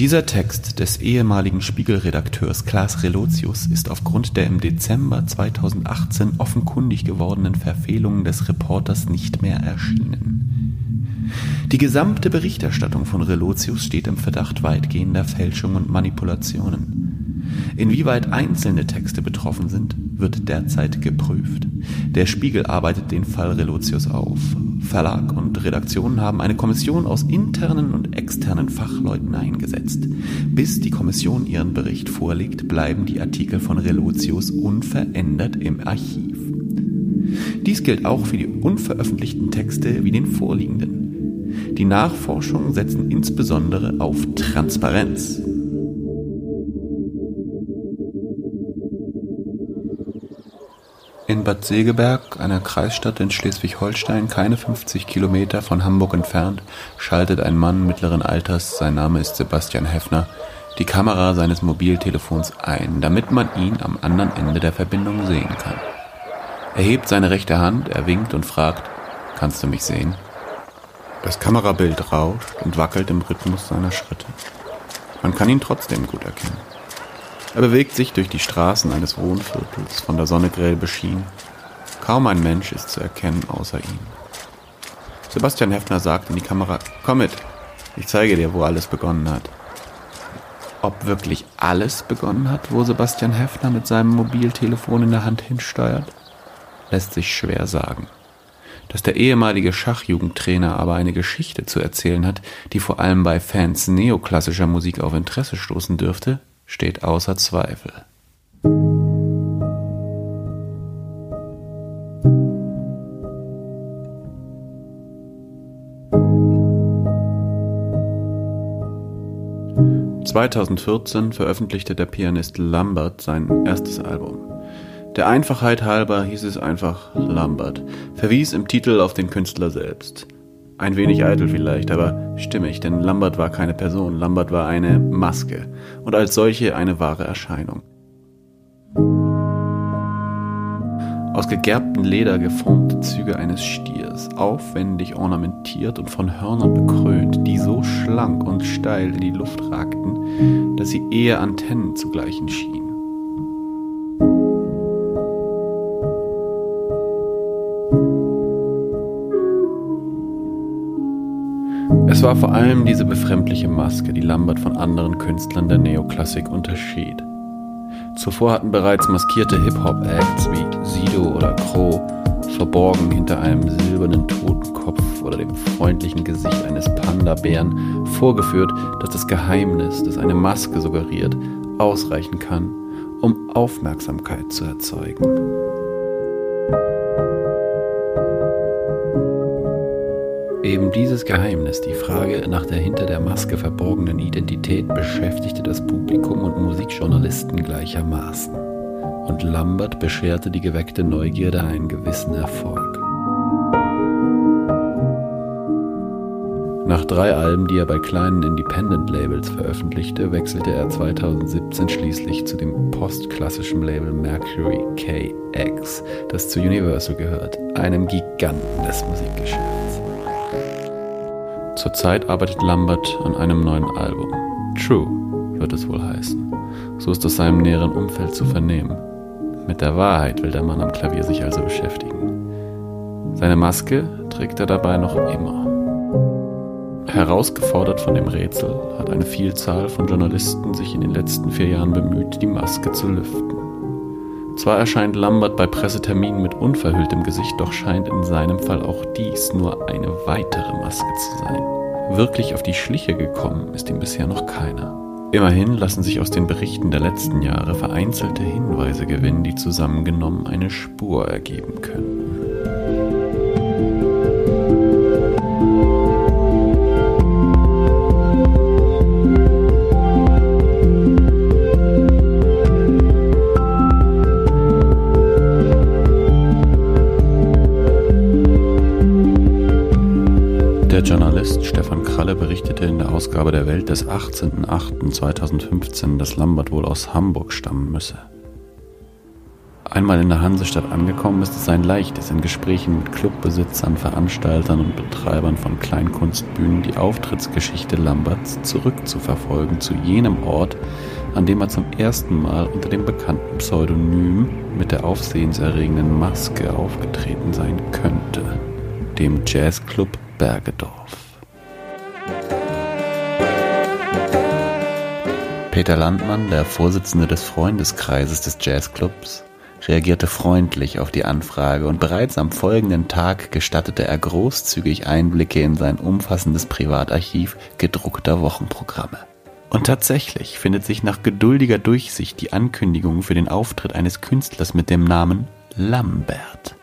Dieser Text des ehemaligen Spiegelredakteurs Klaas Relotius ist aufgrund der im Dezember 2018 offenkundig gewordenen Verfehlungen des Reporters nicht mehr erschienen. Die gesamte Berichterstattung von Relotius steht im Verdacht weitgehender Fälschung und Manipulationen. Inwieweit einzelne Texte betroffen sind, wird derzeit geprüft. Der Spiegel arbeitet den Fall Relotius auf. Verlag und Redaktion haben eine Kommission aus internen und externen Fachleuten eingesetzt. Bis die Kommission ihren Bericht vorlegt, bleiben die Artikel von Relotius unverändert im Archiv. Dies gilt auch für die unveröffentlichten Texte wie den vorliegenden. Die Nachforschungen setzen insbesondere auf Transparenz. In Bad Segeberg, einer Kreisstadt in Schleswig-Holstein, keine 50 Kilometer von Hamburg entfernt, schaltet ein Mann mittleren Alters, sein Name ist Sebastian Heffner, die Kamera seines Mobiltelefons ein, damit man ihn am anderen Ende der Verbindung sehen kann. Er hebt seine rechte Hand, er winkt und fragt, kannst du mich sehen? Das Kamerabild rauscht und wackelt im Rhythmus seiner Schritte. Man kann ihn trotzdem gut erkennen. Er bewegt sich durch die Straßen eines Wohnviertels, von der Sonne grell beschienen. Kaum ein Mensch ist zu erkennen außer ihm. Sebastian Heffner sagt in die Kamera, komm mit, ich zeige dir, wo alles begonnen hat. Ob wirklich alles begonnen hat, wo Sebastian Heffner mit seinem Mobiltelefon in der Hand hinsteuert, lässt sich schwer sagen. Dass der ehemalige Schachjugendtrainer aber eine Geschichte zu erzählen hat, die vor allem bei Fans neoklassischer Musik auf Interesse stoßen dürfte, steht außer Zweifel. (2014) veröffentlichte der Pianist Lambert sein erstes Album. Der Einfachheit halber hieß es einfach Lambert, verwies im Titel auf den Künstler selbst ein wenig eitel vielleicht, aber stimmig, denn Lambert war keine Person, Lambert war eine Maske und als solche eine wahre Erscheinung. Aus gegerbtem Leder geformte Züge eines Stiers, aufwendig ornamentiert und von Hörnern bekrönt, die so schlank und steil in die Luft ragten, dass sie eher Antennen zu gleichen schienen. Es war vor allem diese befremdliche Maske, die Lambert von anderen Künstlern der Neoklassik unterschied. Zuvor hatten bereits maskierte Hip-Hop-Acts wie Sido oder Crow verborgen hinter einem silbernen Totenkopf oder dem freundlichen Gesicht eines Panda-Bären vorgeführt, dass das Geheimnis, das eine Maske suggeriert, ausreichen kann, um Aufmerksamkeit zu erzeugen. Eben dieses Geheimnis, die Frage nach der hinter der Maske verborgenen Identität, beschäftigte das Publikum und Musikjournalisten gleichermaßen. Und Lambert bescherte die geweckte Neugierde einen gewissen Erfolg. Nach drei Alben, die er bei kleinen Independent-Labels veröffentlichte, wechselte er 2017 schließlich zu dem postklassischen Label Mercury KX, das zu Universal gehört, einem Giganten des Musikgeschäfts. Zurzeit arbeitet Lambert an einem neuen Album. True wird es wohl heißen. So ist es seinem näheren Umfeld zu vernehmen. Mit der Wahrheit will der Mann am Klavier sich also beschäftigen. Seine Maske trägt er dabei noch immer. Herausgefordert von dem Rätsel hat eine Vielzahl von Journalisten sich in den letzten vier Jahren bemüht, die Maske zu lüften. Zwar erscheint Lambert bei Presseterminen mit unverhülltem Gesicht, doch scheint in seinem Fall auch dies nur eine weitere Maske zu sein. Wirklich auf die Schliche gekommen ist ihm bisher noch keiner. Immerhin lassen sich aus den Berichten der letzten Jahre vereinzelte Hinweise gewinnen, die zusammengenommen eine Spur ergeben können. Der Journalist Stefan Kralle berichtete in der Ausgabe der Welt des 18.08.2015, dass Lambert wohl aus Hamburg stammen müsse. Einmal in der Hansestadt angekommen, ist es ein leichtes, in Gesprächen mit Clubbesitzern, Veranstaltern und Betreibern von Kleinkunstbühnen die Auftrittsgeschichte Lamberts zurückzuverfolgen zu jenem Ort, an dem er zum ersten Mal unter dem bekannten Pseudonym mit der aufsehenserregenden Maske aufgetreten sein könnte, dem Jazzclub Bergedorf. Peter Landmann, der Vorsitzende des Freundeskreises des Jazzclubs, reagierte freundlich auf die Anfrage und bereits am folgenden Tag gestattete er großzügig Einblicke in sein umfassendes Privatarchiv gedruckter Wochenprogramme. Und tatsächlich findet sich nach geduldiger Durchsicht die Ankündigung für den Auftritt eines Künstlers mit dem Namen Lambert.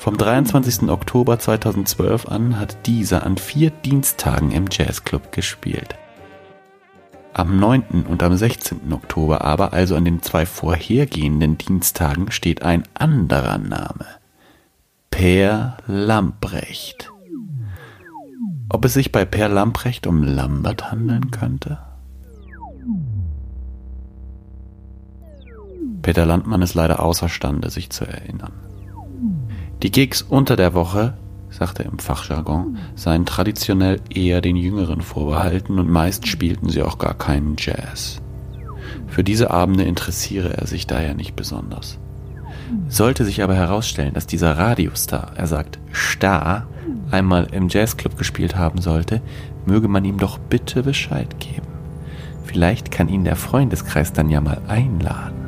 Vom 23. Oktober 2012 an hat dieser an vier Diensttagen im Jazzclub gespielt. Am 9. und am 16. Oktober aber, also an den zwei vorhergehenden Dienstagen, steht ein anderer Name. Per Lamprecht. Ob es sich bei Per Lamprecht um Lambert handeln könnte? Peter Landmann ist leider außerstande, sich zu erinnern. Die Gigs unter der Woche sagte er im Fachjargon, seien traditionell eher den Jüngeren vorbehalten und meist spielten sie auch gar keinen Jazz. Für diese Abende interessiere er sich daher nicht besonders. Sollte sich aber herausstellen, dass dieser Radiostar, er sagt Star, einmal im Jazzclub gespielt haben sollte, möge man ihm doch bitte Bescheid geben. Vielleicht kann ihn der Freundeskreis dann ja mal einladen.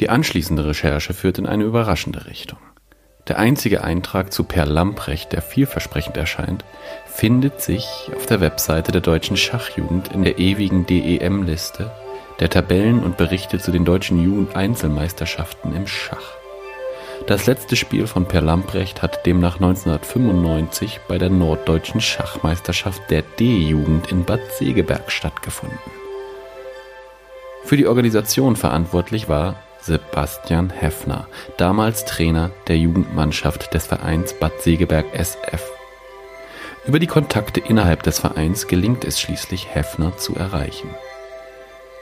Die anschließende Recherche führt in eine überraschende Richtung. Der einzige Eintrag zu Per Lamprecht, der vielversprechend erscheint, findet sich auf der Webseite der deutschen Schachjugend in der ewigen DEM-Liste der Tabellen und Berichte zu den deutschen Jugend-Einzelmeisterschaften im Schach. Das letzte Spiel von Per Lamprecht hat demnach 1995 bei der Norddeutschen Schachmeisterschaft der D-Jugend in Bad Segeberg stattgefunden. Für die Organisation verantwortlich war Sebastian Heffner, damals Trainer der Jugendmannschaft des Vereins Bad Segeberg SF. Über die Kontakte innerhalb des Vereins gelingt es schließlich, Heffner zu erreichen.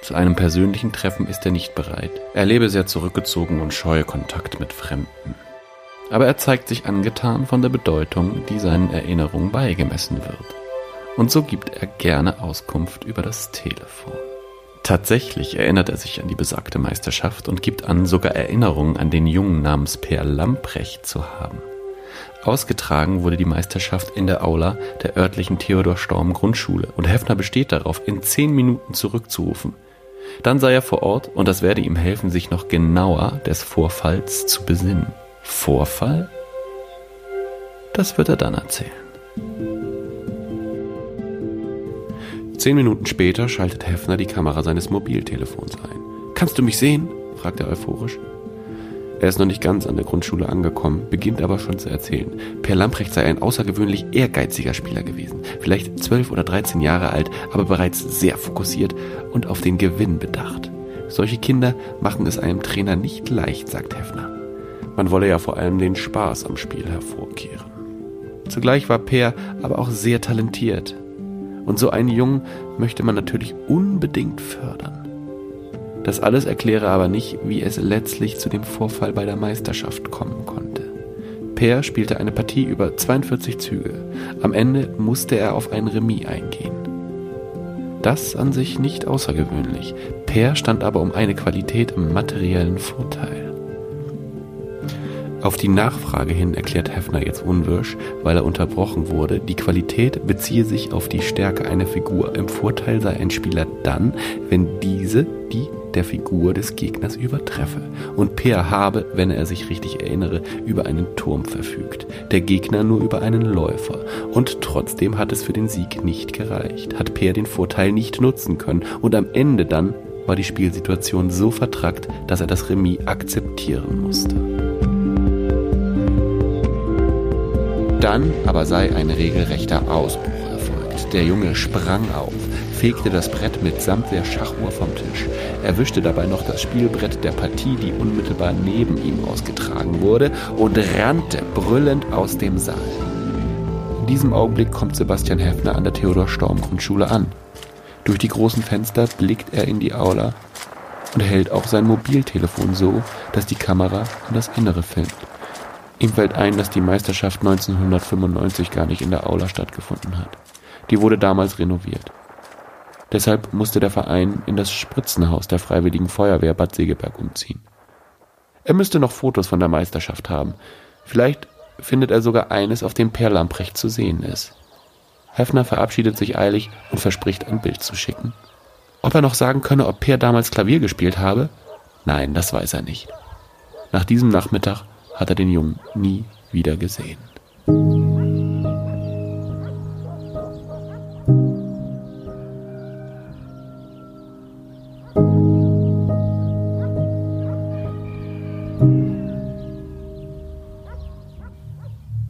Zu einem persönlichen Treffen ist er nicht bereit. Er lebe sehr zurückgezogen und scheue Kontakt mit Fremden. Aber er zeigt sich angetan von der Bedeutung, die seinen Erinnerungen beigemessen wird. Und so gibt er gerne Auskunft über das Telefon. Tatsächlich erinnert er sich an die besagte Meisterschaft und gibt an, sogar Erinnerungen an den Jungen namens Per Lamprecht zu haben. Ausgetragen wurde die Meisterschaft in der Aula der örtlichen Theodor Storm Grundschule und Heffner besteht darauf, in zehn Minuten zurückzurufen. Dann sei er vor Ort und das werde ihm helfen, sich noch genauer des Vorfalls zu besinnen. Vorfall? Das wird er dann erzählen. Zehn Minuten später schaltet Heffner die Kamera seines Mobiltelefons ein. Kannst du mich sehen? fragt er euphorisch. Er ist noch nicht ganz an der Grundschule angekommen, beginnt aber schon zu erzählen. Per Lamprecht sei ein außergewöhnlich ehrgeiziger Spieler gewesen. Vielleicht zwölf oder dreizehn Jahre alt, aber bereits sehr fokussiert und auf den Gewinn bedacht. Solche Kinder machen es einem Trainer nicht leicht, sagt Heffner. Man wolle ja vor allem den Spaß am Spiel hervorkehren. Zugleich war Per aber auch sehr talentiert. Und so einen Jungen möchte man natürlich unbedingt fördern. Das alles erkläre aber nicht, wie es letztlich zu dem Vorfall bei der Meisterschaft kommen konnte. Per spielte eine Partie über 42 Züge. Am Ende musste er auf ein Remis eingehen. Das an sich nicht außergewöhnlich. Per stand aber um eine Qualität im materiellen Vorteil. Auf die Nachfrage hin erklärt Heffner jetzt unwirsch, weil er unterbrochen wurde, die Qualität beziehe sich auf die Stärke einer Figur. Im Vorteil sei ein Spieler dann, wenn diese die der Figur des Gegners übertreffe. Und Peer habe, wenn er sich richtig erinnere, über einen Turm verfügt, der Gegner nur über einen Läufer. Und trotzdem hat es für den Sieg nicht gereicht, hat Peer den Vorteil nicht nutzen können und am Ende dann war die Spielsituation so vertrackt, dass er das Remis akzeptieren musste. Dann aber sei ein regelrechter Ausbruch erfolgt. Der Junge sprang auf, fegte das Brett mitsamt der Schachuhr vom Tisch, erwischte dabei noch das Spielbrett der Partie, die unmittelbar neben ihm ausgetragen wurde, und rannte brüllend aus dem Saal. In diesem Augenblick kommt Sebastian Heffner an der Theodor-Storm-Grundschule an. Durch die großen Fenster blickt er in die Aula und hält auch sein Mobiltelefon so, dass die Kamera in das Innere filmt. Ihm fällt ein, dass die Meisterschaft 1995 gar nicht in der Aula stattgefunden hat. Die wurde damals renoviert. Deshalb musste der Verein in das Spritzenhaus der Freiwilligen Feuerwehr Bad Segeberg umziehen. Er müsste noch Fotos von der Meisterschaft haben. Vielleicht findet er sogar eines, auf dem Per Lamprecht zu sehen ist. Heffner verabschiedet sich eilig und verspricht, ein Bild zu schicken. Ob er noch sagen könne, ob Per damals Klavier gespielt habe? Nein, das weiß er nicht. Nach diesem Nachmittag hat er den Jungen nie wieder gesehen.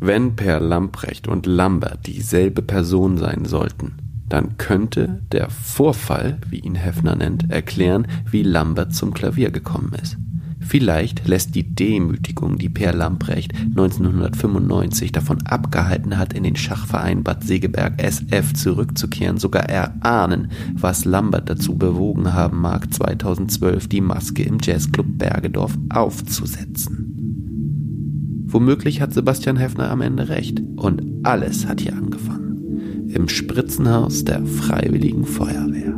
Wenn Per Lamprecht und Lambert dieselbe Person sein sollten, dann könnte der Vorfall, wie ihn Heffner nennt, erklären, wie Lambert zum Klavier gekommen ist. Vielleicht lässt die Demütigung, die Per Lamprecht 1995 davon abgehalten hat, in den Schachverein Bad Segeberg SF zurückzukehren, sogar erahnen, was Lambert dazu bewogen haben mag, 2012 die Maske im Jazzclub Bergedorf aufzusetzen. Womöglich hat Sebastian Heffner am Ende recht. Und alles hat hier angefangen. Im Spritzenhaus der Freiwilligen Feuerwehr.